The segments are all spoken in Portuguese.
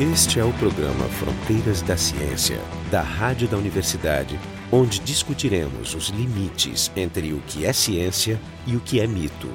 Este é o programa Fronteiras da Ciência, da Rádio da Universidade, onde discutiremos os limites entre o que é ciência e o que é mito.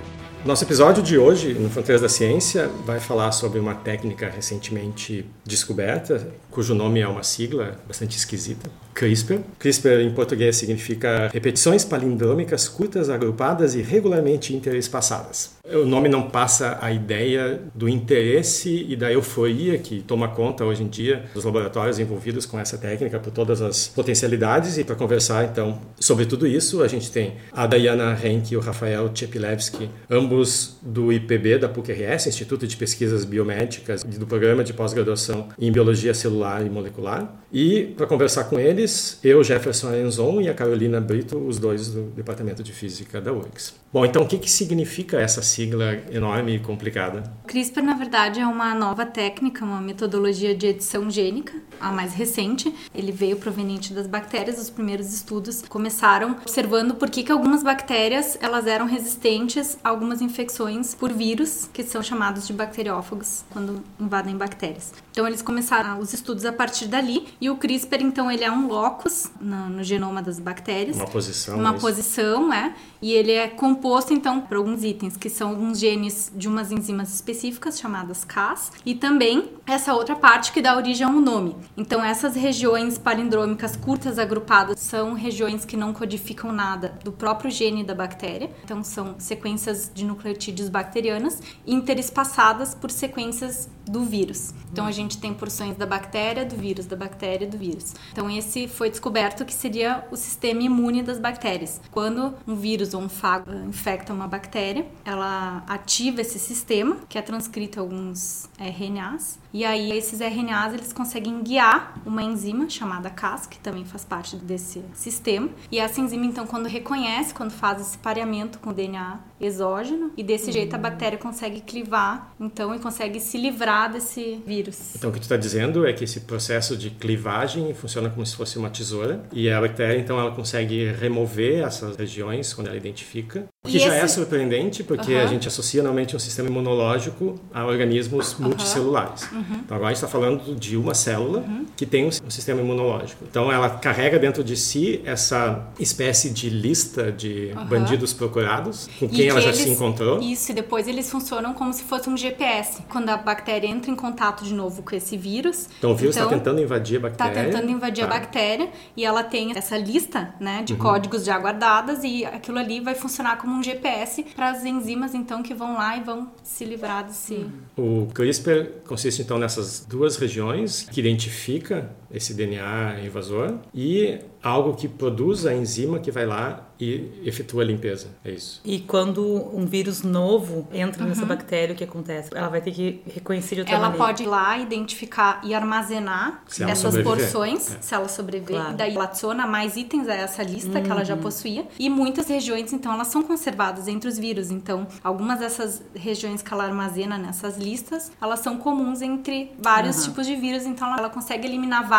Nosso episódio de hoje, no Fronteiras da Ciência, vai falar sobre uma técnica recentemente descoberta, cujo nome é uma sigla bastante esquisita, CRISPR. CRISPR em português significa repetições palindrômicas curtas, agrupadas e regularmente interespaçadas. O nome não passa a ideia do interesse e da euforia que toma conta hoje em dia dos laboratórios envolvidos com essa técnica por todas as potencialidades. E para conversar então sobre tudo isso, a gente tem a Dayana Henke e o Rafael Chepilevski, ambos do IPB da PUC-RS, Instituto de Pesquisas Biomédicas, do programa de pós-graduação em Biologia Celular e Molecular. E para conversar com eles, eu, Jefferson Arenzon e a Carolina Brito, os dois do Departamento de Física da URGS. Bom, então o que, que significa essa sigla enorme e complicada? CRISPR, na verdade, é uma nova técnica, uma metodologia de edição gênica, a mais recente. Ele veio proveniente das bactérias. Os primeiros estudos começaram observando por que, que algumas bactérias elas eram resistentes a algumas infecções por vírus, que são chamados de bacteriófagos, quando invadem bactérias. Então, eles começaram os estudos a partir dali. E o CRISPR, então, ele é um locus no, no genoma das bactérias. Uma posição. Uma isso. posição, é. E ele é composto, então, por alguns itens, que são alguns genes de umas enzimas específicas, chamadas Cas, e também essa outra parte que dá origem a um nome. Então, essas regiões palindrômicas curtas agrupadas são regiões que não codificam nada do próprio gene da bactéria. Então, são sequências de nucleotídeos bacterianas interespaçadas por sequências do vírus. Então, a gente tem porções da bactéria, do vírus, da bactéria, do vírus. Então, esse foi descoberto que seria o sistema imune das bactérias. Quando um vírus ou um fago infecta uma bactéria, ela ativa esse sistema, que é transcrito alguns RNAs, e aí esses RNAs eles conseguem guiar uma enzima chamada Cas, que também faz parte desse sistema. E essa enzima então quando reconhece, quando faz esse pareamento com o DNA exógeno, e desse jeito a bactéria consegue clivar, então e consegue se livrar desse vírus. Então, o que tu está dizendo é que esse processo de clivagem funciona como se fosse uma tesoura e a bactéria, então, ela consegue remover essas regiões quando ela identifica. O que E já é esse- surpreendente, porque a Aham. gente associa normalmente um sistema imunológico a organismos multicelulares. Então, agora a gente está falando de uma célula que tem um, um sistema imunológico. Então, ela carrega dentro de si essa espécie de lista de bandidos procurados, com E quem ela que já eles- se encontrou. Isso, e depois eles funcionam como se fosse um GPS. Quando a bactéria entra em contato de novo com esse vírus. Então, o vírus está tentando invadir a Tá bactéria. tentando invadir Tá. a bactéria e ela tem essa lista, né, Uhum. de códigos já guardadas e aquilo ali vai funcionar como um GPS para as enzimas então que vão lá e vão se livrar desse O CRISPR consiste então nessas duas regiões que identifica esse DNA invasor e algo que produz a enzima que vai lá e efetua a limpeza. É isso. E quando um vírus novo entra nessa bactéria, o que acontece? Ela vai ter que reconhecer de outra Ela maneira. pode ir lá identificar e armazenar ela essas sobreviver. porções, É. se ela sobreviver. Claro. E daí ela adiciona mais itens a essa lista que ela Uhum. já possuía. E muitas regiões, então, elas são conservadas entre os vírus. Então, algumas dessas regiões que ela armazena nessas listas, elas são comuns entre vários Aham. tipos de vírus. Então, ela- ela consegue eliminar vários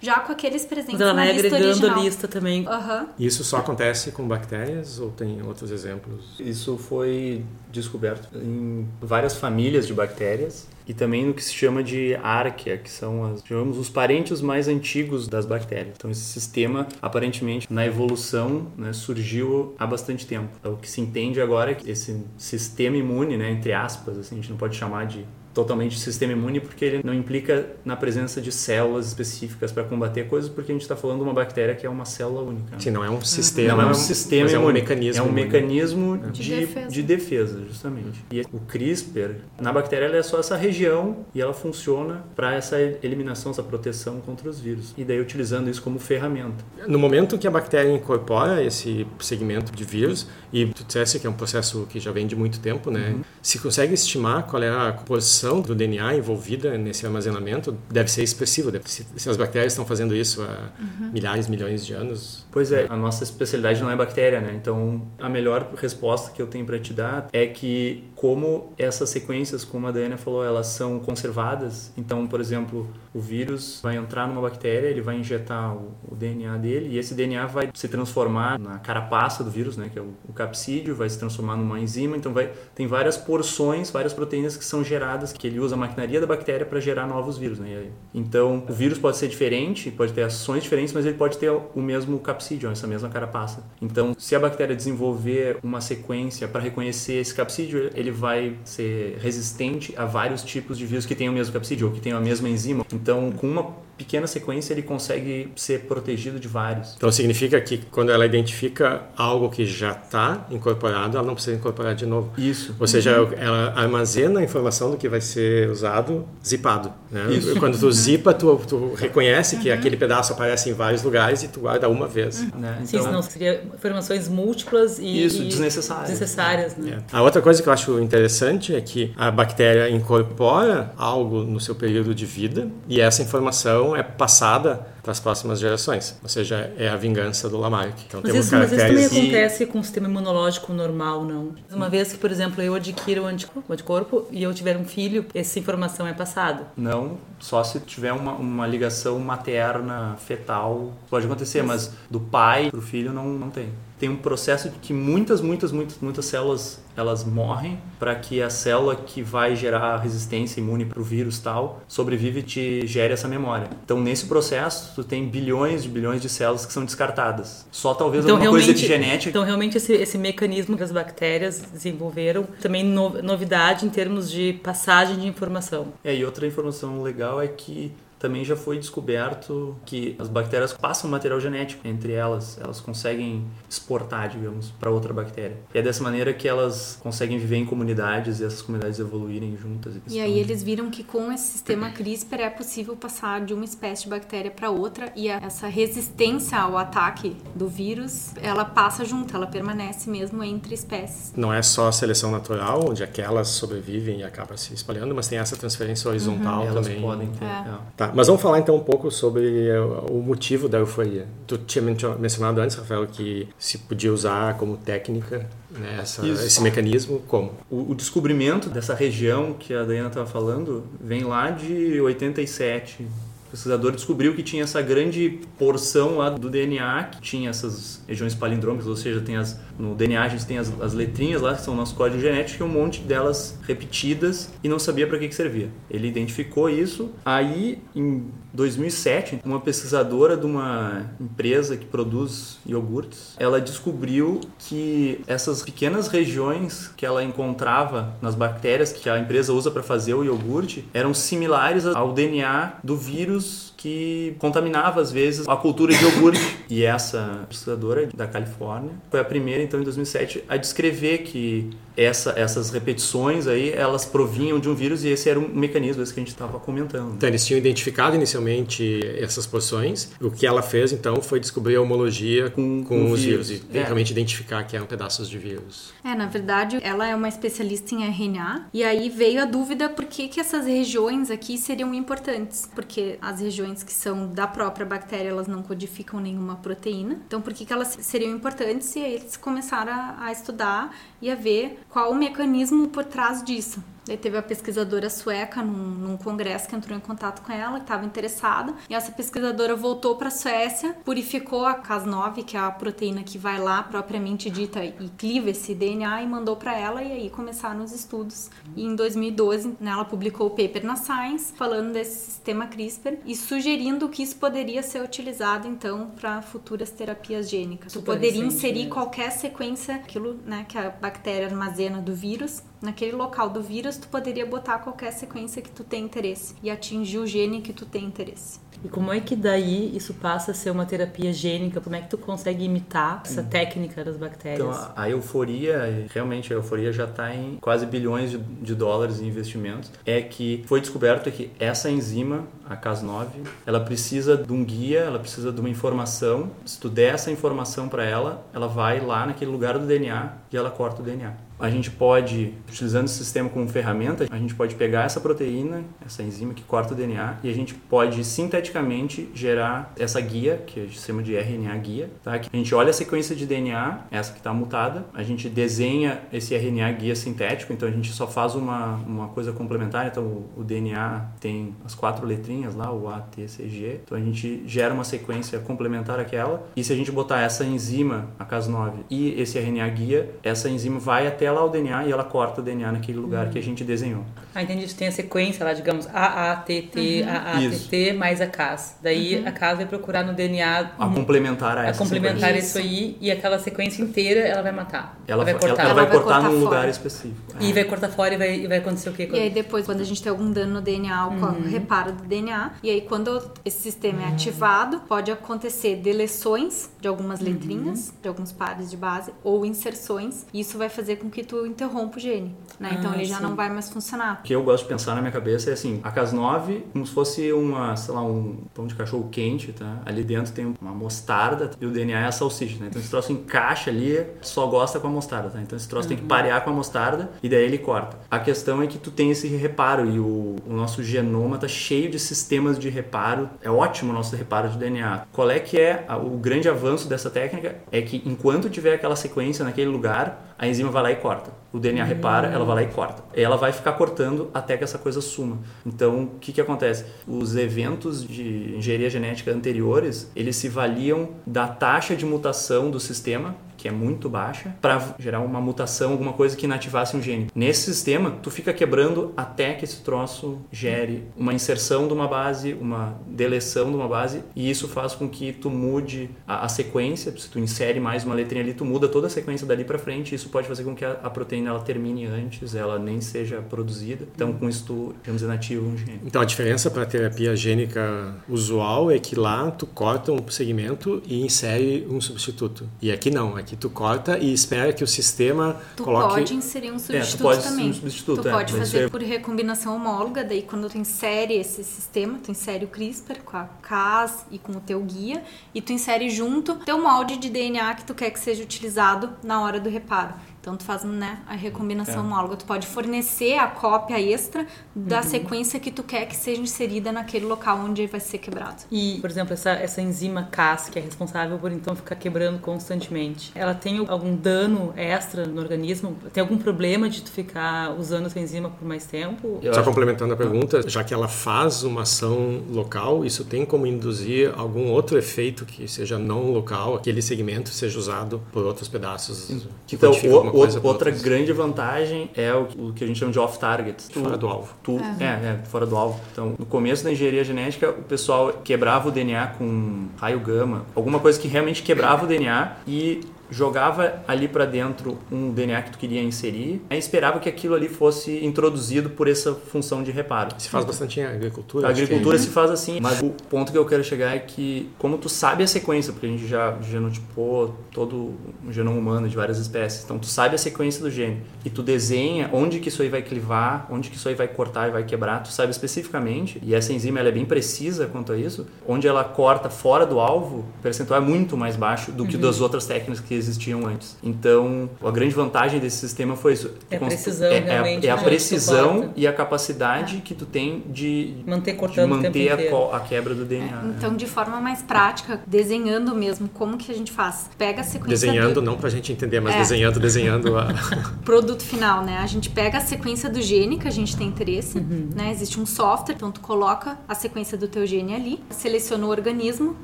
já com aqueles presentes Mas ela na vai lista agregando original. a lista também. Aham. Isso só acontece com bactérias ou tem outros exemplos? Isso foi descoberto em várias famílias de bactérias e também no que se chama de arquea, que são as, chamamos os parentes mais antigos das bactérias. Então esse sistema, aparentemente, na evolução, né, surgiu há bastante tempo. O que se entende agora é que esse sistema imune, né, entre aspas, assim, a gente não pode chamar de totalmente sistema imune porque ele não implica na presença de células específicas para combater coisas, porque a gente está falando de uma bactéria que é uma célula única. né? Sim, não é um sistema. Não é um sistema mas é um imune. mecanismo. É um imune. mecanismo De de, defesa. de defesa, justamente. E o CRISPR, na bactéria, ela é só essa região e ela funciona para essa eliminação, essa proteção contra os vírus. E daí utilizando isso como ferramenta. No momento que a bactéria incorpora esse segmento de vírus, e tu disseste que é um processo que já vem de muito tempo, né? Se consegue estimar qual é a composição do DNA envolvida nesse armazenamento, deve ser expressivo. Deve- se, se as bactérias estão fazendo isso há milhares, milhões de anos. Pois é, a nossa especialidade não é bactéria, né? Então, a melhor resposta que eu tenho para te dar é que como essas sequências, como a Daiane falou, elas são conservadas. Então, por exemplo, o vírus vai entrar numa bactéria, ele vai injetar o, o DNA dele e esse DNA vai se transformar na carapaça do vírus, né, que é o, o capsídeo, vai se transformar numa enzima. Então, vai tem várias porções, várias proteínas que são geradas que ele usa a maquinaria da bactéria para gerar novos vírus. Né? Então, o vírus pode ser diferente, pode ter ações diferentes, mas ele pode ter o mesmo capsídeo, essa mesma carapaça. Então, se a bactéria desenvolver uma sequência para reconhecer esse capsídeo, ele vai ser resistente a vários tipos de vírus que têm o mesmo capsídeo ou que têm a mesma enzima. Então, com uma pequena sequência ele consegue ser protegido de vários. Então significa que quando ela identifica algo que já está incorporado, ela não precisa incorporar de novo. Isso. Ou seja, uhum. ela armazena a informação do que vai ser usado zipado. Né? Isso. Quando tu zipa, tu, tu reconhece uhum. que aquele pedaço aparece em vários lugares e tu guarda uma vez. Uhum. Né? Então, Sim, senão seria informações múltiplas e, isso, desnecessárias. desnecessárias né? é. A outra coisa que eu acho interessante é que a bactéria incorpora algo no seu período de vida e essa informação é passada para as próximas gerações. Ou seja, é a vingança do Lamarck. Então, mas, isso, mas isso também acontece com o sistema imunológico normal, não? Uma vez que, por exemplo, eu adquiro o anticorpo e eu tiver um filho, essa informação é passada? Não, só se tiver uma, uma ligação materna, fetal, pode acontecer, mas, mas do pai para o filho não, não tem tem um processo de que muitas, muitas, muitas, muitas células elas morrem para que a célula que vai gerar resistência imune para o vírus tal sobrevive e te gere essa memória. Então nesse processo tu tem bilhões de bilhões de células que são descartadas. Só talvez então, alguma coisa de genética. Então realmente esse, esse mecanismo que as bactérias desenvolveram também no, novidade em termos de passagem de informação. É e outra informação legal é que também já foi descoberto que as bactérias passam material genético entre elas, elas conseguem exportar, digamos, para outra bactéria. E é dessa maneira que elas conseguem viver em comunidades e essas comunidades evoluírem juntas. E, e aí eles viram que com esse sistema CRISPR é possível passar de uma espécie de bactéria para outra e essa resistência ao ataque do vírus, ela passa junto, ela permanece mesmo entre espécies. Não é só a seleção natural, onde aquelas sobrevivem e acabam se espalhando, mas tem essa transferência horizontal uhum. também. Elas podem ter. É. É. Tá, mas vamos falar então um pouco sobre eh, o motivo da euforia. Tu tinha mencionado antes, Rafael, que se podia usar como técnica né, essa, esse mecanismo como? O, o, descobrimento dessa região que a Dayana estava falando vem lá de 87, pesquisador descobriu que tinha essa grande porção lá do DNA que tinha essas regiões palindrômicas, ou seja, tem as, no DNA a gente tem as, as letrinhas lá que são o nosso código genético e um monte delas repetidas e não sabia para que, que servia. Ele identificou isso. Aí, em 2007, uma pesquisadora de uma empresa que produz iogurtes, ela descobriu que essas pequenas regiões que ela encontrava nas bactérias que a empresa usa para fazer o iogurte eram similares ao DNA do vírus que contaminava às vezes a cultura de iogurte. e essa pesquisadora da Califórnia foi a primeira, então, em 2007, a descrever que essa, essas repetições aí, elas provinham de um vírus e esse era um mecanismo esse que a gente estava comentando. Então, eles tinham identificado inicialmente essas porções. O que ela fez, então, foi descobrir a homologia com, com, os vírus, vírus e é. realmente identificar que eram pedaços de vírus. É, na verdade, ela é uma especialista em RNA e aí veio a dúvida por que, que essas regiões aqui seriam importantes. Porque as regiões que são da própria bactéria, elas não codificam nenhuma proteína. Então, por que, que elas seriam importantes? E aí eles começaram a, a estudar e a ver qual o mecanismo por trás disso. Daí teve a pesquisadora sueca num, num, congresso que entrou em contato com ela, que estava interessada. E essa pesquisadora voltou para a Suécia, purificou a Cas9, que é a proteína que vai lá propriamente dita e cliva esse DNA, e mandou para ela. E aí começaram os estudos. E em 2012, né, ela publicou o paper na Science, falando desse sistema CRISPR e sugerindo que isso poderia ser utilizado então para futuras terapias gênicas. Tu poderia inserir qualquer sequência, aquilo né, que a bactéria armazena do vírus, naquele local do vírus, tu poderia botar qualquer sequência que tu tem interesse e atingir o gene que tu tem interesse. E como é que daí isso passa a ser uma terapia gênica? Como é que tu consegue imitar essa hum. técnica das bactérias? Então, a euforia, realmente a euforia já está em quase bilhões de, de, dólares em investimentos, é que foi descoberto que essa enzima, a Cas9, ela precisa de um guia, ela precisa de uma informação. Se tu der essa informação para ela, ela vai lá naquele lugar do DNA e ela corta o DNA a gente pode, utilizando esse sistema como ferramenta, a gente pode pegar essa proteína, essa enzima que corta o DNA, e a gente pode sinteticamente gerar essa guia, que a gente chama de RNA guia, tá? Que a gente olha a sequência de DNA, essa que está mutada, a gente desenha esse RNA guia sintético, então a gente só faz uma, uma coisa complementar, então o, o DNA tem as quatro letrinhas lá, o A, T, C, G, então a gente gera uma sequência complementar àquela, e se a gente botar essa enzima, a Cas9, e esse RNA guia, essa enzima vai até até lá o DNA e ela corta o DNA naquele lugar que a gente desenhou. Ah, entendi. Tu tem a sequência lá, digamos, AATT, Uhum. AATT mais a CAS. Daí a CAS vai procurar no DNA A complementar a a essa complementar sequência. isso aí e aquela sequência inteira ela vai matar. Ela, vai cortar. ela vai Ela vai cortar, cortar num lugar fora. específico. E vai cortar fora e vai, e vai acontecer o quê? E aí depois, quando a gente tem algum dano no DNA, Uhum. o reparo do DNA. E aí quando esse sistema é ativado, pode acontecer deleções de algumas Uhum. letrinhas, de alguns pares de base, ou inserções. E isso vai fazer com que tu interrompa o gene. Né? Então Ah, ele já sim. não vai mais funcionar. O que eu gosto de pensar na minha cabeça é assim, a Cas9, como se fosse uma, sei lá, um pão de cachorro quente, tá? Ali dentro tem uma mostarda e o DNA é a salsicha, né? Então esse troço encaixa ali, só gosta com a mostarda, tá? Então esse troço tem que parear com a mostarda e daí ele corta. A questão é que tu tem esse reparo e o, o nosso genoma tá cheio de sistemas de reparo. É ótimo o nosso reparo de DNA. Qual é que é a- o grande avanço dessa técnica? É que enquanto tiver aquela sequência naquele lugar, a enzima vai lá e corta. O DNA repara, ela vai lá e corta. Ela vai ficar cortando até que essa coisa suma. Então, o que, que acontece? Os eventos de engenharia genética anteriores, eles se valiam da taxa de mutação do sistema, que é muito baixa, para gerar uma mutação, alguma coisa que inativasse um gene. Nesse sistema, tu fica quebrando até que esse troço gere uma inserção de uma base, uma deleção de uma base, e isso faz com que tu mude a, a sequência. Se tu insere mais uma letrinha ali, tu muda toda a sequência dali para frente. Isso pode fazer com que a, a proteína ela termine antes, ela nem seja produzida. Então, com isso, tu, digamos, inativa um gene. Então a diferença para a terapia gênica usual é que lá tu corta um segmento e insere um substituto. E aqui não, aqui tu corta e espera que o sistema Tu coloque pode inserir um substituto pode também. um substituto, tu é, pode fazer é- por recombinação homóloga, daí quando tu insere esse sistema, tu insere o CRISPR com a Cas e com o teu guia, e tu insere junto teu molde de DNA que tu quer que seja utilizado na hora do reparo. Então tu faz né, a recombinação É. homóloga. Tu pode fornecer a cópia extra da sequência que tu quer que seja inserida naquele local onde vai ser quebrado. E, por exemplo, essa, essa enzima Cas, que é responsável por então ficar quebrando constantemente, ela tem algum dano extra no organismo? Tem algum problema de tu ficar usando essa enzima por mais tempo? Eu Só acho- complementando a pergunta, já que ela faz uma ação local, isso tem como induzir algum outro efeito que seja não local, aquele segmento seja usado por outros pedaços que Então, o- coisa outra outros. grande vantagem é o, o que a gente chama de off-target. Fora do alvo. Tu, é. é, fora do alvo. Então, no começo da engenharia genética, o pessoal quebrava o DNA com raio gama, alguma coisa que realmente quebrava o DNA e jogava ali para dentro um DNA que tu queria inserir, aí esperava que aquilo ali fosse introduzido por essa função de reparo. Se faz bastante em agricultura. A agricultura se faz assim, mas o ponto que eu quero chegar é que, como tu sabe a sequência, porque a gente já genotipou todo o genoma humano de várias espécies, então tu sabe a sequência do gene e tu desenha onde que isso aí vai clivar, onde que isso aí vai cortar e vai quebrar, tu sabe especificamente, e essa enzima ela é bem precisa quanto a isso, onde ela corta fora do alvo, o percentual é muito mais baixo do que das outras técnicas que existiam antes. Então, a grande vantagem desse sistema foi isso. É a precisão, é, é a- realmente, é a né, que precisão e a capacidade que tu tem de Manter de cortando o tempo manter a, a quebra do DNA. né? Então, de forma mais prática, desenhando mesmo, como que a gente faz? Pega a sequência Desenhando, do não pra gente entender, mas É. desenhando, desenhando a... produto final, né? A gente pega a sequência do gene que a gente tem interesse, né? Existe um software, então tu coloca a sequência do teu gene ali, seleciona o organismo,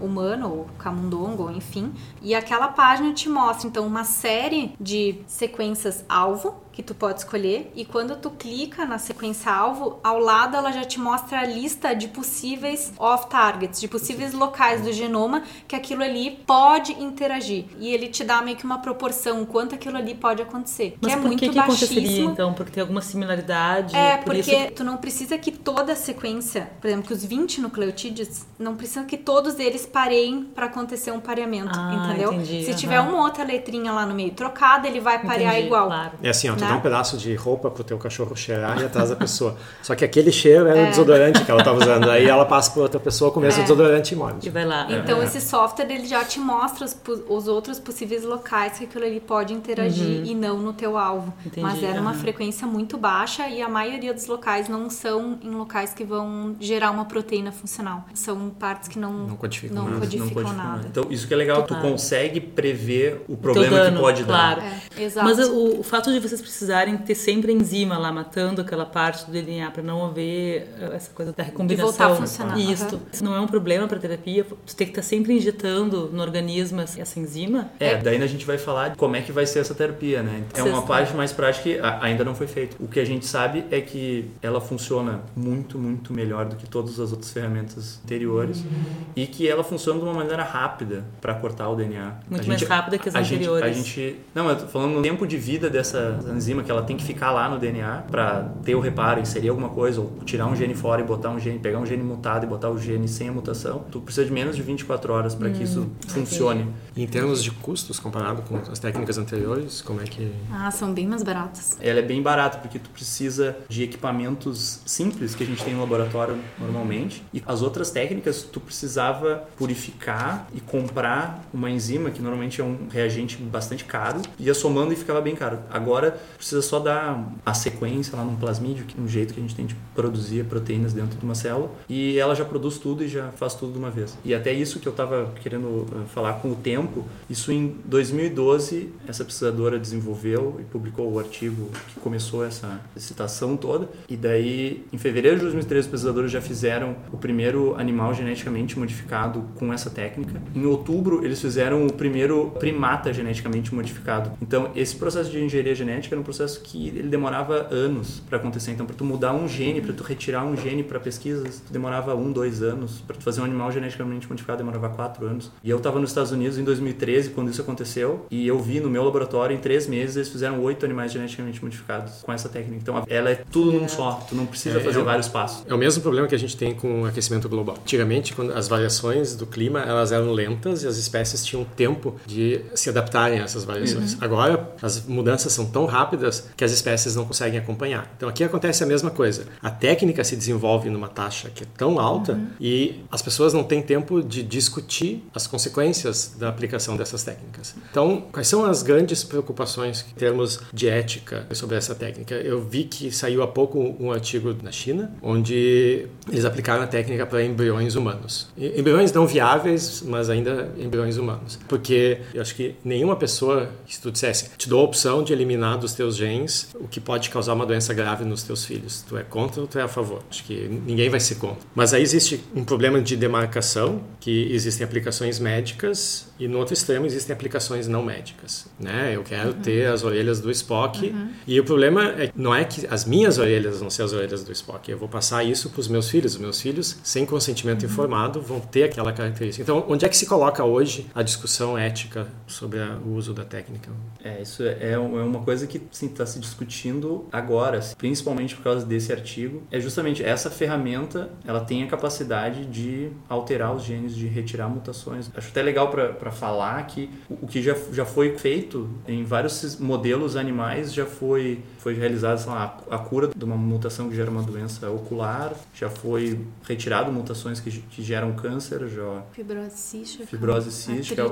humano ou camundongo, ou enfim, e aquela página te mostra, então, uma série de sequências alvo, que tu pode escolher e quando tu clica na sequência alvo, ao lado ela já te mostra a lista de possíveis off targets, de possíveis locais do genoma que aquilo ali pode interagir. E ele te dá meio que uma proporção quanto aquilo ali pode acontecer, Mas que é por muito que, que aconteceria baixíssimo. então? Porque tem alguma similaridade? É, por porque isso- tu não precisa que toda a sequência, por exemplo, que os 20 nucleotídeos, não precisa que todos eles pareiem para acontecer um pareamento, Ah, entendeu? entendi, Se aham. tiver uma outra letrinha lá no meio trocada, ele vai parear Entendi, igual. Claro. É assim, ó, tu dá um pedaço de roupa pro teu cachorro cheirar e atrás da pessoa. Só que aquele cheiro era o desodorante que ela tava usando. Aí ela passa por outra pessoa com o mesmo É. desodorante e E morde. vai lá. Então É. esse software ele já te mostra os, os outros possíveis locais que aquilo ali pode interagir e não no teu alvo. Uhum. Entendi, Mas era uma aham. frequência muito baixa e a maioria dos locais não são em locais que vão gerar uma proteína funcional. São partes que não, Não codificam não nada. codificam Não pode nada. formar. Então, isso que é legal, tu Claro. consegue prever o problema dano, que pode claro. dar. É, exato. Mas o, o fato de vocês precisarem ter sempre a enzima lá matando aquela parte do DNA para não haver eh, essa coisa da recombinação. De voltar a funcionar. Isso. Isso não é um problema para terapia. Tu tem que estar tá sempre injetando no organismo essa enzima. É, daí a gente vai falar de como é que vai ser essa terapia, né? É uma parte mais prática que ainda não foi feita. O que a gente sabe é que ela funciona muito, muito melhor do que todas as outras ferramentas anteriores uhum. e que ela funciona de uma maneira rápida para cortar o DNA. Muito mais rápida que as anteriores. Gente, a gente, não, eu tô falando no tempo de vida dessa enzima que ela tem que ficar lá no DNA para ter o reparo, inserir alguma coisa ou tirar um gene fora e botar um gene, pegar um gene mutado e botar o gene sem a mutação. Tu precisa de menos de 24 horas para hum, que isso funcione. E em termos de custos comparado com as técnicas anteriores, como é que Ah, são bem mais baratas. Ela é bem barata porque tu precisa de equipamentos simples que a gente tem no laboratório normalmente e as outras técnicas tu precisava purificar e comprar uma enzima que normalmente é um reagente bastante caro, ia somando e ficava bem caro. Agora precisa só dar a sequência lá num plasmídio, um jeito que a gente tem de produzir proteínas dentro de uma célula e ela já produz tudo e já faz tudo de uma vez. E até isso que eu estava querendo eh, falar com o tempo, isso em 2012 essa pesquisadora desenvolveu e publicou o artigo que começou essa citação toda. E daí, em fevereiro de 2013, os pesquisadores já fizeram o primeiro animal geneticamente modificado com essa técnica. Em outubro, eles fizeram o primeiro primata geneticamente modificado. Então, esse processo de engenharia genética um processo que ele demorava anos para acontecer. Então, para tu mudar um gene, para tu retirar um gene para pesquisas, tu demorava um, dois anos. Para tu fazer um animal geneticamente modificado, demorava quatro anos. E eu estava nos Estados Unidos em 2013, quando isso aconteceu, e eu vi no meu laboratório, em três meses, eles fizeram oito animais geneticamente modificados com essa técnica. Então, ela é tudo num só. Tu não precisa é, fazer é o, vários passos. É o mesmo problema que a gente tem com o aquecimento global. Antigamente, quando as variações do clima elas eram lentas e as espécies tinham tempo de se adaptarem a essas variações. Uhum. Agora, as mudanças são tão rápidas que as espécies não conseguem acompanhar. Então, aqui acontece a mesma coisa. A técnica se desenvolve numa taxa que é tão alta uhum. e as pessoas não têm tempo de discutir as consequências da aplicação dessas técnicas. Então, quais são as grandes preocupações em termos de ética sobre essa técnica? Eu vi que saiu há pouco um artigo na China, onde eles aplicaram a técnica para embriões humanos. Embriões não viáveis, mas ainda embriões humanos. Porque eu acho que nenhuma pessoa, se tu dissesse, te dou a opção de eliminar dos teus genes o que pode causar uma doença grave nos teus filhos. Tu é contra ou tu é a favor? Acho que ninguém vai ser contra. Mas aí existe um problema de demarcação, que existem aplicações médicas e no outro extremo existem aplicações não médicas, né? Eu quero uhum. ter as orelhas do Spock uhum. e o problema é, não é que as minhas orelhas vão ser as orelhas do Spock, eu vou passar isso para os meus filhos. Os meus filhos, sem consentimento uhum. informado, vão ter aquela característica. Então, onde é que se coloca hoje a discussão ética sobre a, o uso da técnica? É, isso é, é, é uma coisa que está se discutindo agora, principalmente por causa desse artigo. É justamente essa ferramenta, ela tem a capacidade de alterar os genes, de retirar mutações. Acho até legal para falar que o que já, já foi feito em vários modelos animais já foi, foi realizado lá, a cura de uma mutação que gera uma doença ocular, já foi retirado mutações que, que geram câncer, já fibrose cística, fibrose cística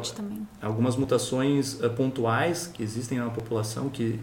algumas mutações uh, pontuais que existem na população, que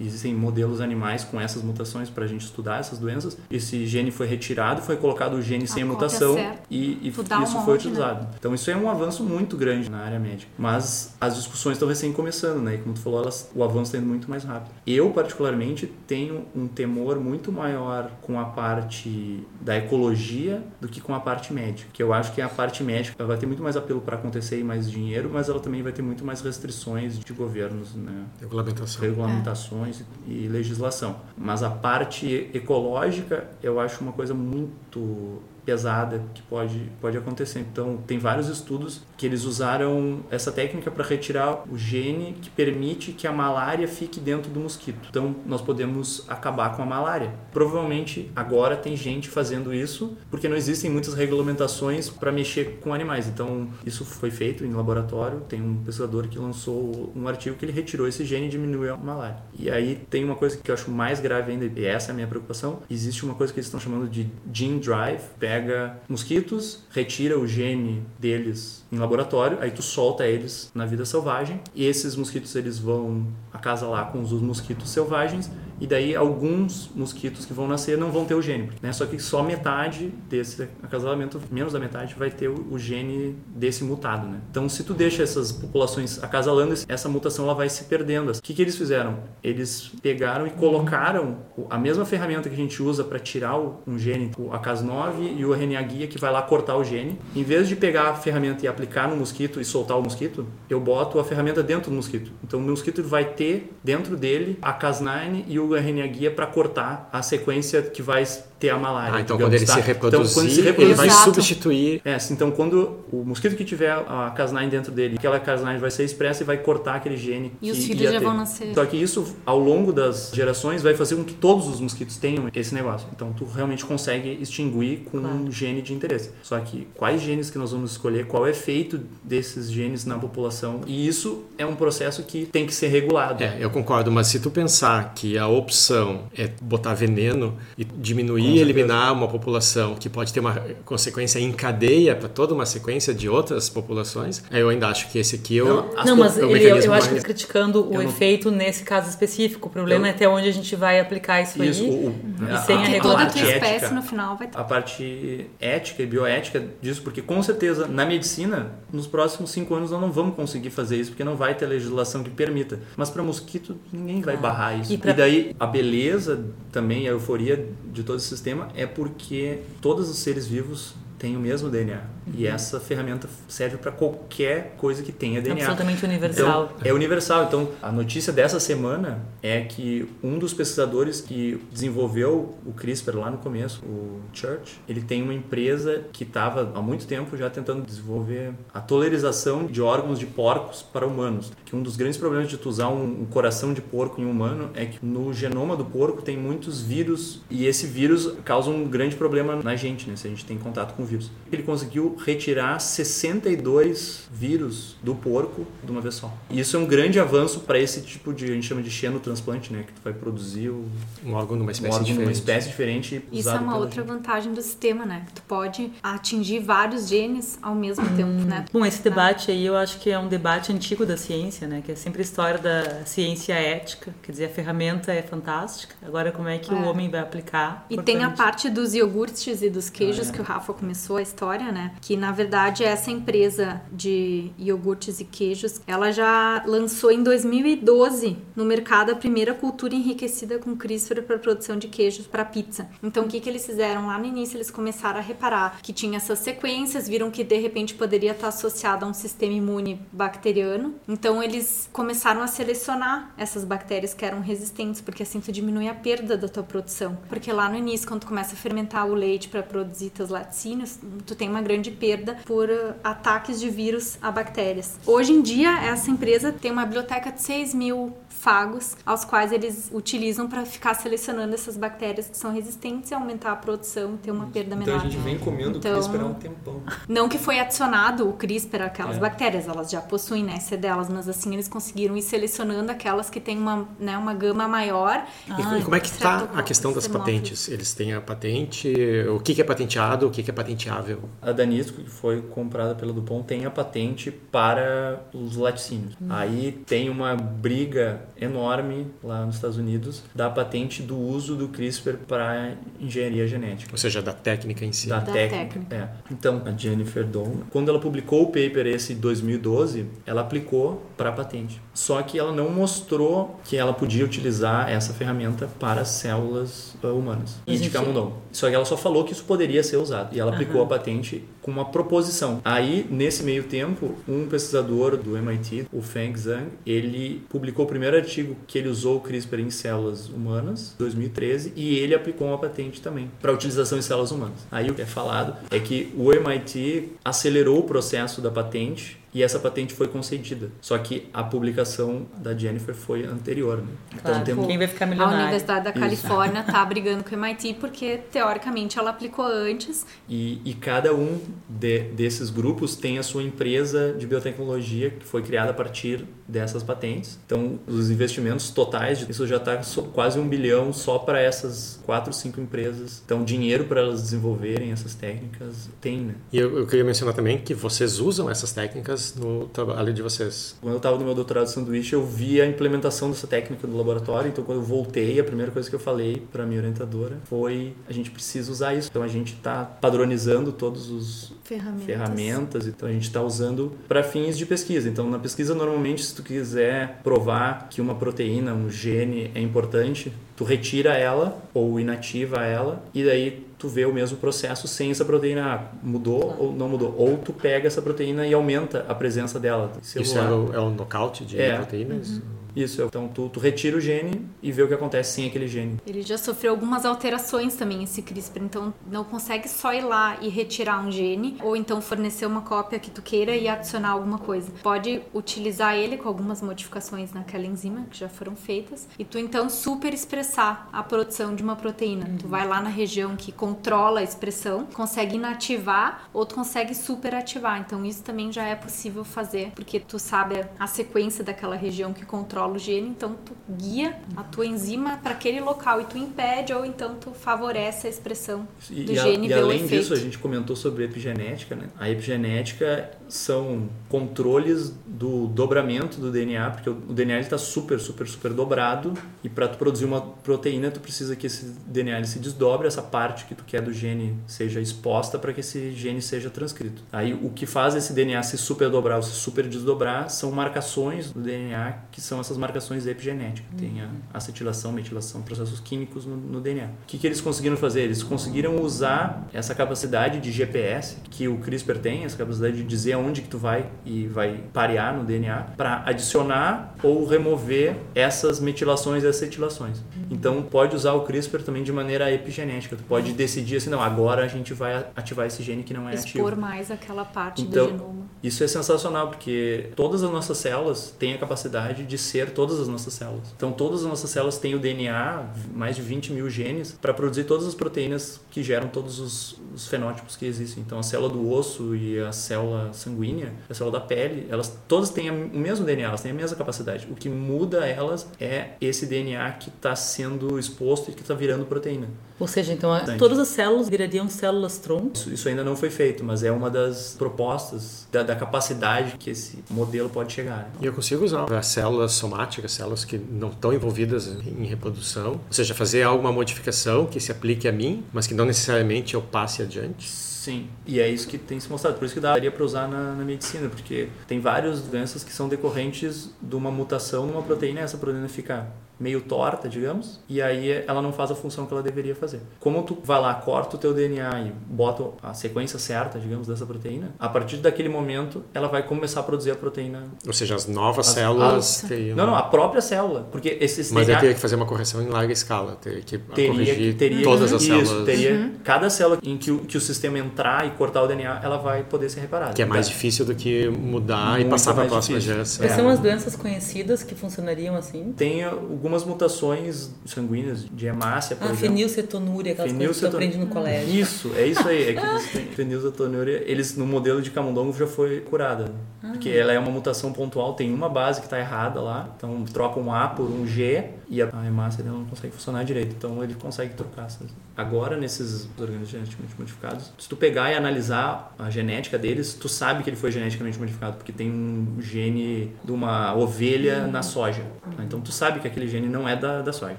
existem modelos animais com essas mutações para a gente estudar essas doenças. Esse gene foi retirado, foi colocado o gene a sem mutação e, e isso foi utilizado. Né? Então isso é um avanço muito grande na área médica. Mas as discussões estão recém começando, né? E como tu falou, elas, o avanço está indo muito mais rápido. Eu, particularmente, tenho um temor muito maior com a parte da ecologia do que com a parte médica. Que eu acho que a parte médica vai ter muito mais apelo para acontecer e mais dinheiro, mas ela também vai ter muito mais restrições de governos, né? Regulamentação. Regulamentações e legislação. Mas a parte ecológica, eu acho uma coisa muito pesada que pode, pode acontecer. Então, tem vários estudos que eles usaram essa técnica para retirar o gene que permite que a malária fique dentro do mosquito. Então, nós podemos acabar com a malária. Provavelmente agora tem gente fazendo isso porque não existem muitas regulamentações para mexer com animais. Então, isso foi feito em laboratório. Tem um pesquisador que lançou um artigo que ele retirou esse gene e diminuiu a malária. E aí tem uma coisa que eu acho mais grave ainda, e essa é a minha preocupação. Existe uma coisa que eles estão chamando de gene drive, pega mosquitos, retira o gene deles em laboratório, aí tu solta eles na vida selvagem e esses mosquitos eles vão acasalar com os mosquitos selvagens e daí alguns mosquitos que vão nascer não vão ter o gene, né? Só que só metade desse acasalamento, menos da metade, vai ter o, o gene desse mutado, né? Então, se tu deixa essas populações acasalando, essa mutação ela vai se perdendo. O que, que eles fizeram? Eles pegaram e colocaram a mesma ferramenta que a gente usa para tirar um gene, a Cas9 e o RNA guia que vai lá cortar o gene. Em vez de pegar a ferramenta e aplicar no mosquito e soltar o mosquito, eu boto a ferramenta dentro do mosquito. Então, o mosquito vai ter dentro dele a Cas9 e o RNA guia para cortar a sequência que vai ter a malária. Ah, então digamos, quando ele tá? se reproduzir, então, quando se ele vai Exato. substituir. é, assim, então quando o mosquito que tiver a Cas9 dentro dele, aquela Cas9 vai ser expressa e vai cortar aquele gene E que os filhos ia já ter. vão nascer. Só que isso, ao longo das gerações, vai fazer com que todos os mosquitos tenham esse negócio. Então tu realmente consegue extinguir com um gene de interesse. Só que quais genes que nós vamos escolher, qual é o efeito desses genes na população, e isso é um processo que tem que ser regulado. É, eu concordo, mas se tu pensar que a opção é botar veneno e diminuir E eliminar uma população que pode ter uma consequência em cadeia para toda uma sequência de outras populações, aí eu ainda acho que esse aqui é o, Não, as Não, mas é o ele, eu, mecanismo acho que criticando o Eu não- efeito nesse caso específico. O problema Eu- é até onde a gente vai aplicar isso, Isso, aí. o, o, E sem a regular. toda a parte tua ética- espécie no final vai estar. a parte ética e bioética disso, porque com certeza na medicina, nos próximos cinco anos nós não vamos conseguir fazer isso, porque não vai ter legislação que permita. Mas para mosquito, ninguém vai barrar isso. E E, pra- daí a beleza também, a euforia de todo esse sistema é porque todos os seres vivos têm o mesmo DNA. E essa ferramenta serve para qualquer coisa que tenha DNA. Absolutamente universal. Então, é universal. Então, a notícia dessa semana é que um dos pesquisadores que desenvolveu o CRISPR lá no começo, o Church, ele tem uma empresa que estava há muito tempo já tentando desenvolver a tolerização de órgãos de porcos para humanos. Que um dos grandes problemas de tu usar um, um coração de porco em humano é que no genoma do porco tem muitos vírus e esse vírus causa um grande problema na gente, né? Se a gente tem contato com o vírus. Ele conseguiu retirar 62 vírus do porco de uma vez só. E isso é um grande avanço para esse tipo de, a gente chama de xenotransplante, né? Que tu vai produzir o, um órgão numa um espécie órgão de uma diferente. espécie diferente. Isso é uma outra gente. vantagem do sistema, né? Tu pode atingir vários genes ao mesmo tempo, né? Bom, esse debate aí eu acho que é um debate antigo da ciência, né? Que é sempre a história da ciência ética. Quer dizer, a ferramenta é fantástica. Agora, como é que É. o homem vai aplicar? E tem a Importante. parte dos iogurtes e dos queijos que o Rafa começou a história, né? Que na verdade essa empresa de iogurtes e queijos, ela já lançou em 2012 no mercado a primeira cultura enriquecida com CRISPR para produção de queijos para pizza. Então o que que eles fizeram lá no início? Eles começaram a reparar que tinha essas sequências, viram que de repente poderia estar associado a um sistema imune bacteriano. Então eles começaram a selecionar essas bactérias que eram resistentes, porque assim tu diminui a perda da tua produção. Porque lá no início, quando tu começa a fermentar o leite para produzir teus laticínios, tu tem uma grande perda por uh, ataques de vírus a bactérias. Hoje em dia, essa empresa tem uma biblioteca de 6 mil fagos, aos quais eles utilizam para ficar selecionando essas bactérias que são resistentes e aumentar a produção e ter uma perda Então menor. a gente vem comendo Então- CRISPR há um tempão. Não que foi adicionado o CRISPR àquelas É. bactérias, elas já possuem, né, é delas, mas assim eles conseguiram ir selecionando aquelas que têm uma, né, uma gama maior. E co- como é que está certo, a questão das patentes? Eles têm a patente, o que que é patenteado, o que que é patenteável? A Danisco, que foi comprada pela Dupont, tem a patente para os laticínios. Aí tem uma briga enorme lá nos Estados Unidos da patente do uso do CRISPR para engenharia genética. Ou seja, da técnica em si. Da, Da técnica. técnica. É. Então, a Jennifer Down, quando ela publicou o paper esse em 2012, ela aplicou para a patente. Só que ela não mostrou que ela podia utilizar essa ferramenta para células uh, humanas. E de camundongo. Só que ela só falou que isso poderia ser usado. E ela aplicou a patente com uma proposição. Aí, nesse meio tempo, um pesquisador do MIT, o Feng Zhang, ele publicou o primeiro artigo que ele usou o CRISPR em células humanas, 2013, e ele aplicou uma patente também para utilização em células humanas. Aí o que é falado é que o MIT acelerou o processo da patente e essa patente foi concedida. Só que a publicação da Jennifer foi anterior. Né? Claro, temos- quem vai ficar A milionário? Universidade da Isso. Califórnia tá brigando com o MIT porque, teoricamente, ela aplicou antes. E, e cada um de- desses grupos tem a sua empresa de biotecnologia que foi criada a partir dessas patentes. Então, os investimentos totais, de- isso já está quase um bilhão só para essas quatro, cinco empresas. Então, dinheiro para elas desenvolverem essas técnicas tem, né? E eu, eu queria mencionar também que vocês usam essas técnicas coisas no trabalho de vocês. Quando eu estava no meu doutorado de sanduíche, eu vi a implementação dessa técnica no laboratório. Então, quando eu voltei, a primeira coisa que eu falei para minha orientadora foi: a gente precisa usar isso. Então, a gente está padronizando todos os Ferramentas. ferramentas. Então, a gente está usando para fins de pesquisa. Então, na pesquisa, normalmente, se tu quiser provar que uma proteína, um gene é importante, tu retira ela ou inativa ela e daí tu vê o mesmo processo sem essa proteína Ah, mudou ou não mudou ou tu pega essa proteína e aumenta a presença dela Isso é celular. o, é o nocaute de É. proteínas? Isso, então tu, tu retira o gene e vê o que acontece sem aquele gene. Ele já sofreu algumas alterações também, esse CRISPR, então não consegue só ir lá e retirar um gene, ou então fornecer uma cópia que tu queira e adicionar alguma coisa. Pode utilizar ele com algumas modificações naquela enzima que já foram feitas, e tu então super expressar a produção de uma proteína. Tu vai lá na região que controla a expressão, consegue inativar ou tu consegue superativar. Então isso também já é possível fazer, porque tu sabe a sequência daquela região que controla o gene, então tu guia a tua enzima para aquele local e tu impede ou então tu favorece a expressão E, do e a- gene e ver o além efeito. disso, a gente comentou sobre epigenética, né? A epigenética são controles do dobramento do DNA, porque o DNA está super, super, super dobrado e para tu produzir uma proteína, tu precisa que esse DNA se desdobre, essa parte que tu quer do gene seja exposta para que esse gene seja transcrito. Aí o que faz esse DNA se super dobrar ou se super desdobrar são marcações do DNA, que são essas marcações epigenéticas. Tem a acetilação, metilação, processos químicos no, no DNA. O que, que eles conseguiram fazer? Eles conseguiram usar essa capacidade de GPS que o CRISPR tem, essa capacidade de dizer aonde que tu vai e vai parear no DNA, para adicionar ou remover essas metilações e acetilações. Então pode usar o CRISPR também de maneira epigenética. Tu pode decidir assim, não, agora a gente vai ativar esse gene que não é ativo. expor mais aquela parte Então, do genoma. Isso é sensacional, porque todas as nossas células têm a capacidade de ser todas as nossas células. Então, todas as nossas células têm o DNA, mais de 20 mil genes, para produzir todas as proteínas que geram todos os, os fenótipos que existem. Então, a célula do osso e a célula sanguínea, a célula da pele, elas todas têm o mesmo DNA, elas têm a mesma capacidade. O que muda elas é esse DNA que está sendo exposto e que está virando proteína. Ou seja, então a- todas as células virariam células tronco. Isso, isso ainda não foi feito, mas é uma das propostas da, da capacidade que esse modelo pode chegar. né? E eu consigo usar para células somáticas, células que não estão envolvidas em reprodução, ou seja, fazer alguma modificação que se aplique a mim, mas que não necessariamente eu passe adiante. Sim, e é isso que tem se mostrado. Por isso que daria para usar na, na medicina, porque tem várias doenças que são decorrentes de uma mutação numa proteína, e essa proteína fica meio torta, digamos, e aí ela não faz a função que ela deveria fazer. Como tu vai lá, corta o teu DNA e bota a sequência certa, digamos, dessa proteína, a partir daquele momento ela vai começar a produzir a proteína. Ou seja, as novas As- células as- teriam... Não, não, a própria célula, porque esse esse Mas DNA teria que fazer uma correção em larga escala, teria que teria, corrigir teria todas as isso, células. teria cada célula em que o, que o sistema entrar e cortar o DNA, ela vai poder ser reparada. Que é mais difícil do que mudar e Muito passar para a próxima difícil. geração. É. São as doenças conhecidas que funcionariam assim. Tem algumas mutações sanguíneas de hemácia, por Ah, exemplo. fenilcetonúria, aquelas coisas que tu aprende no colégio. Isso, é isso aí. É que fenilcetonúria, eles no modelo de camundongo já foi curada. Ah. Porque ela é uma mutação pontual, tem uma base que está errada lá, então troca um A por um G e a hemácia dela não consegue funcionar direito. Então ele consegue trocar. essas- Agora, nesses organismos geneticamente modificados, se tu pegar e analisar a genética deles, tu sabe que ele foi geneticamente modificado, porque tem um gene de uma ovelha na soja. Então tu sabe que aquele gene não é da, da soja.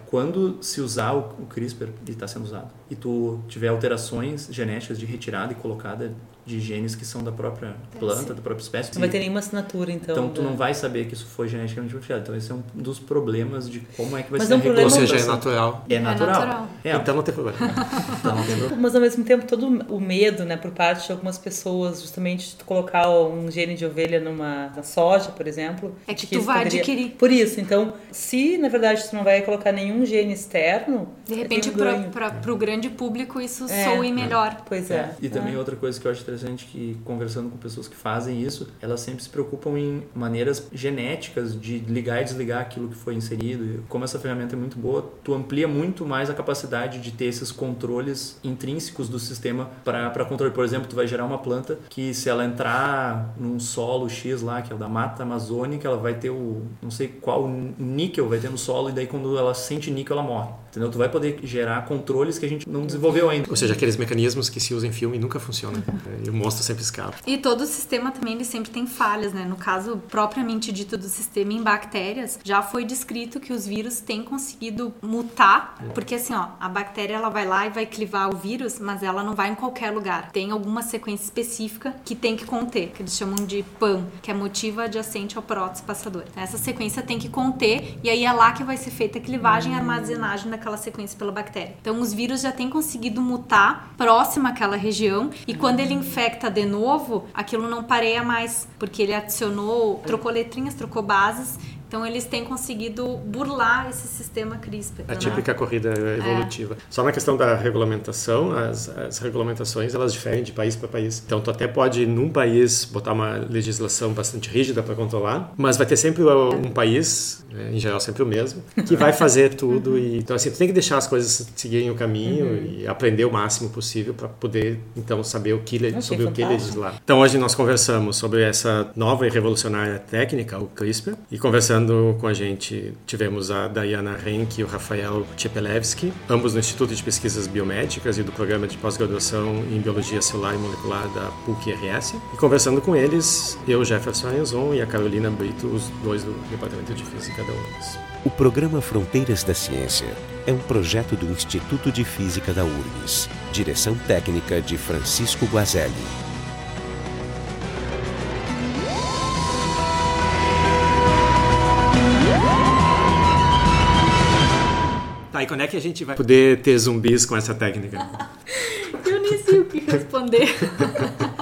Quando se usar o, o CRISPR, e está sendo usado, e tu tiver alterações genéticas de retirada e colocada de genes que são da própria planta, da própria espécie, Não vai ter nenhuma assinatura, então. então tu da- não vai saber que isso foi geneticamente modificado. Então esse é um dos problemas de como é que vai Mas ser é um a problema- Ou seja, é natural. É natural. natural. É, Então não tem problema. então não tem problema. Mas ao mesmo tempo, todo o medo, né, por parte de algumas pessoas, justamente de tu colocar um gene de ovelha numa na soja, por exemplo. É que de tu vai adquirir. Por isso, então, se na verdade tu não vai colocar nenhum gene externo, De repente, um ganho. para o grande público, isso É. soe melhor. Pois é. E também é. outra coisa que eu acho interessante que conversando com pessoas que fazem isso, elas sempre se preocupam em maneiras genéticas de ligar e desligar aquilo que foi inserido. Como essa ferramenta é muito boa, tu amplia muito mais a capacidade de ter esses controles intrínsecos do sistema para controle. Por exemplo, tu vai gerar uma planta que se ela entrar num solo X lá, que é o da mata amazônica, ela vai ter o não sei qual níquel vai ter no solo e daí quando ela sente níquel ela morre. Entendeu? Tu vai poder gerar controles que a gente não desenvolveu ainda. Ou seja, aqueles mecanismos que se usam em filme nunca funcionam. E o monstro sempre escapa. E todo o sistema também ele sempre tem falhas, né? No caso propriamente dito do sistema em bactérias, já foi descrito que os vírus têm conseguido mutar, porque assim, ó, a bactéria ela vai lá e vai clivar o vírus, mas ela não vai em qualquer lugar. Tem alguma sequência específica que tem que conter, que eles chamam de PAM, que é motiva adjacente ao prótese-passador. Essa sequência tem que conter e aí é lá que vai ser feita a clivagem e armazenagem daquela aquela sequência pela bactéria. Então, os vírus já têm conseguido mutar próximo àquela região e quando ele infecta de novo, aquilo não pareia mais, porque ele adicionou, trocou letrinhas, trocou bases então eles têm conseguido burlar esse sistema CRISPR. A né? típica corrida evolutiva. É. Só na questão da regulamentação, as, as regulamentações elas diferem de país para país. Então tu até pode num país botar uma legislação bastante rígida para controlar, mas vai ter sempre um país, né, em geral sempre o mesmo, que vai fazer tudo uhum. e então assim tu tem que deixar as coisas seguirem o caminho uhum. e aprender o máximo possível para poder então saber o que sobre o que legislar. Então hoje nós conversamos sobre essa nova e revolucionária técnica, o CRISPR, e conversando Conversando com a gente, tivemos a Dayana Henke e o Rafael Tchepelevski, ambos no Instituto de Pesquisas Biomédicas e do Programa de Pós-Graduação em Biologia Celular e Molecular da PUC-RS. E conversando com eles, eu, Jefferson Arenzon e a Carolina Brito, os dois do Departamento de Física da URGS. O programa Fronteiras da Ciência é um projeto do Instituto de Física da URGS. Direção técnica de Francisco Guazelli. E quando é que a gente vai poder ter zumbis com essa técnica? Eu nem sei o que responder.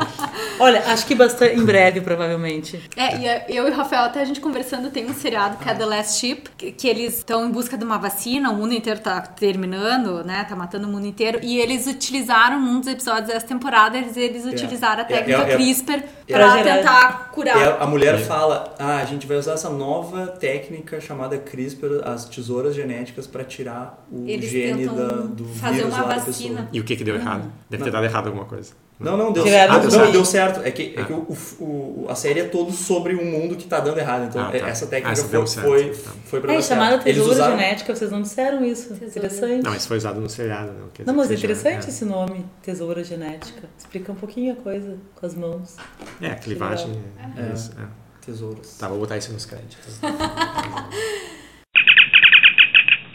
Olha, acho que bastante em breve, provavelmente. É, e eu e o Rafael, até a gente conversando, tem um seriado que é The Last Ship, que, que eles estão em busca de uma vacina, o mundo inteiro tá terminando, né? Tá matando o mundo inteiro. E eles utilizaram, num dos episódios dessa temporada, eles, eles é. utilizaram a é, técnica é, é, CRISPR pra tentar curar. a mulher fala: ah, a gente vai usar essa nova técnica chamada CRISPR, as tesouras genéticas, para tirar o eles gene da, do fazer vírus uma vacina. E o que que deu errado? Deve ter dado errado alguma coisa. Não, não, deu, ah, deu, certo. deu certo. É que, é que o, o, a série é todo sobre um mundo que tá dando errado. Então, ah, tá. essa técnica ah, foi, foi, tá. foi pra É, chamada tesoura usaram... genética, vocês não disseram isso. Tesoura. Interessante. Não, isso foi usado no seriado. Não, Quer não mas é interessante é. esse nome, tesoura genética. Explica um pouquinho a coisa com as mãos. É, a clivagem. É, é, isso, é. Tesouras. Tá, vou botar isso nos créditos.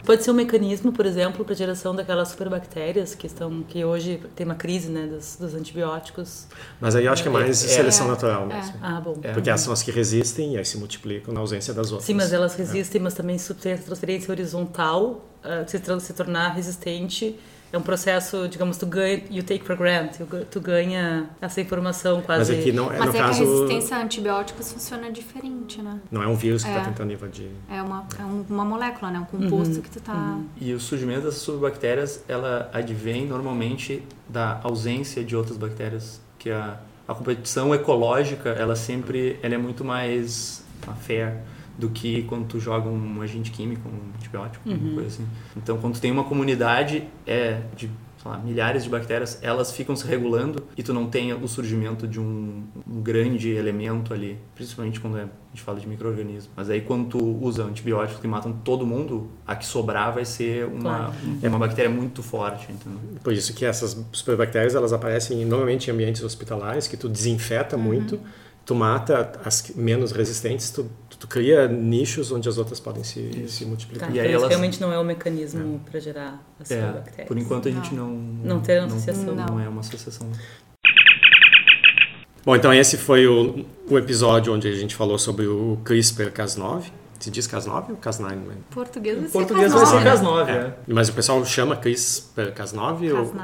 Pode ser um mecanismo, por exemplo, para a geração daquelas superbactérias que estão que hoje tem uma crise, né, dos, dos antibióticos. Mas aí eu acho que é mais é, seleção é, natural mesmo. É. Ah, bom. Porque elas são as que resistem e aí se multiplicam na ausência das outras. Sim, mas elas resistem, mas também tem a transferência horizontal, uh, se, se tornar resistente é um processo, digamos, tu ganha, you take for granted, tu ganha essa informação quase. Mas aqui não é Mas no é caso... que a resistência a antibióticos funciona diferente, né? Não é um vírus que está é. tentando invadir. É uma, é uma molécula, né? Um composto uhum. que tu tá. Uhum. E o surgimento dessas subbactérias, ela advém normalmente da ausência de outras bactérias, que a, a competição ecológica, ela sempre, ela é muito mais fair do que quando tu joga um agente químico, um antibiótico, uhum. coisa assim. Então, quando tu tem uma comunidade é de lá, milhares de bactérias, elas ficam se regulando e tu não tem o surgimento de um, um grande elemento ali, principalmente quando é, a gente fala de microorganismo. Mas aí quando tu usa antibióticos que matam todo mundo, a que sobrar vai ser uma, claro. uma bactéria muito forte. Entendeu? Por isso que essas superbactérias elas aparecem normalmente em ambientes hospitalares que tu desinfeta uhum. muito, tu mata as menos resistentes, tu tu cria nichos onde as outras podem se, se multiplicar. Tá, e aí elas... realmente não é o um mecanismo é. para gerar as é, bactérias. Por enquanto a gente não... Não tem associação. Não, não é uma associação. Bom, então esse foi o, o episódio onde a gente falou sobre o CRISPR-Cas9. Se diz Cas9 ou Cas9? Né? Português vai ser Português vai ser Cas9, é. é. Mas o pessoal chama CRISPR-Cas9? Cas9. Ou...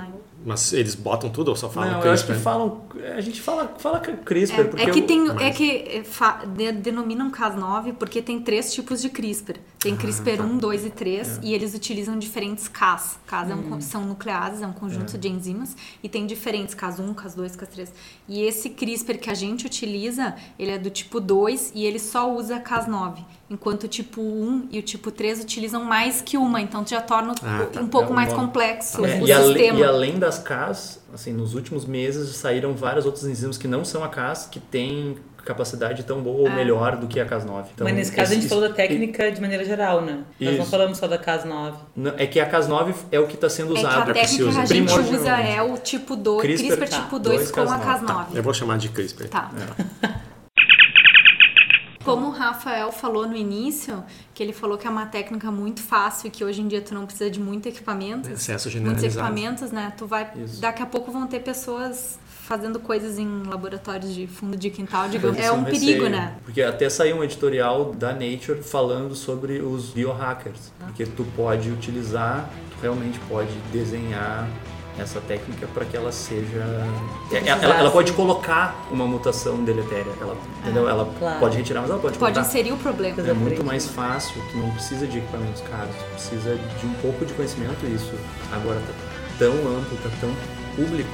Mas eles botam tudo ou só falam Não, CRISPR? eu acho que falam. A gente fala, fala CRISPR É, porque. é que eu- tem, é mas- que é, fa- de- denominam Cas9 porque tem três tipos de CRISPR. Tem CRISPR 1, 2 e 3 e eles utilizam diferentes Cas. Cas é um con- são nucleases, é um conjunto de enzimas e tem diferentes Cas1, Cas2, Cas3. E esse CRISPR que a gente utiliza, ele é do tipo 2 e ele só usa Cas9. Enquanto o tipo 1 e o tipo 3 utilizam mais que uma, então já torna Ah, tá. um pouco É mais nome. complexo É, o e, ale- sistema. e além das CAS, assim, nos últimos meses saíram várias outras enzimas que não são a CAS, que têm capacidade tão boa ou melhor do que a Cas9. Então, Mas nesse caso a gente esse- falou da técnica de maneira geral, né? Nós não Isso. falamos só da Cas9. Não, É que a Cas9 é o que está sendo É que usado. a técnica que a gente usa é o tipo 2, CRISPR, CRISPR, tá. tipo 2 Dois com a Cas9. Cas9. Eu vou chamar de CRISPR. Tá. Como o Rafael falou no início, que ele falou que é uma técnica muito fácil e que hoje em dia tu não precisa de muito equipamento. Acesso Muitos generalizado. equipamentos, né? Tu vai. Isso. Daqui a pouco vão ter pessoas fazendo coisas em laboratórios de fundo de quintal, digamos. É um receio, perigo, né? Porque até saiu um editorial da Nature falando sobre os biohackers. Ah. Porque tu pode utilizar, tu realmente pode desenhar essa técnica para que ela seja. é- Ela, ela- ela pode colocar uma mutação deletéria. Ela, entendeu? ela claro. pode retirar, mas ela pode, pode colocar. inserir o problema. É muito mais fácil, tu não precisa de equipamentos caros, tu precisa de um pouco de conhecimento isso agora tá tão amplo, tá tão público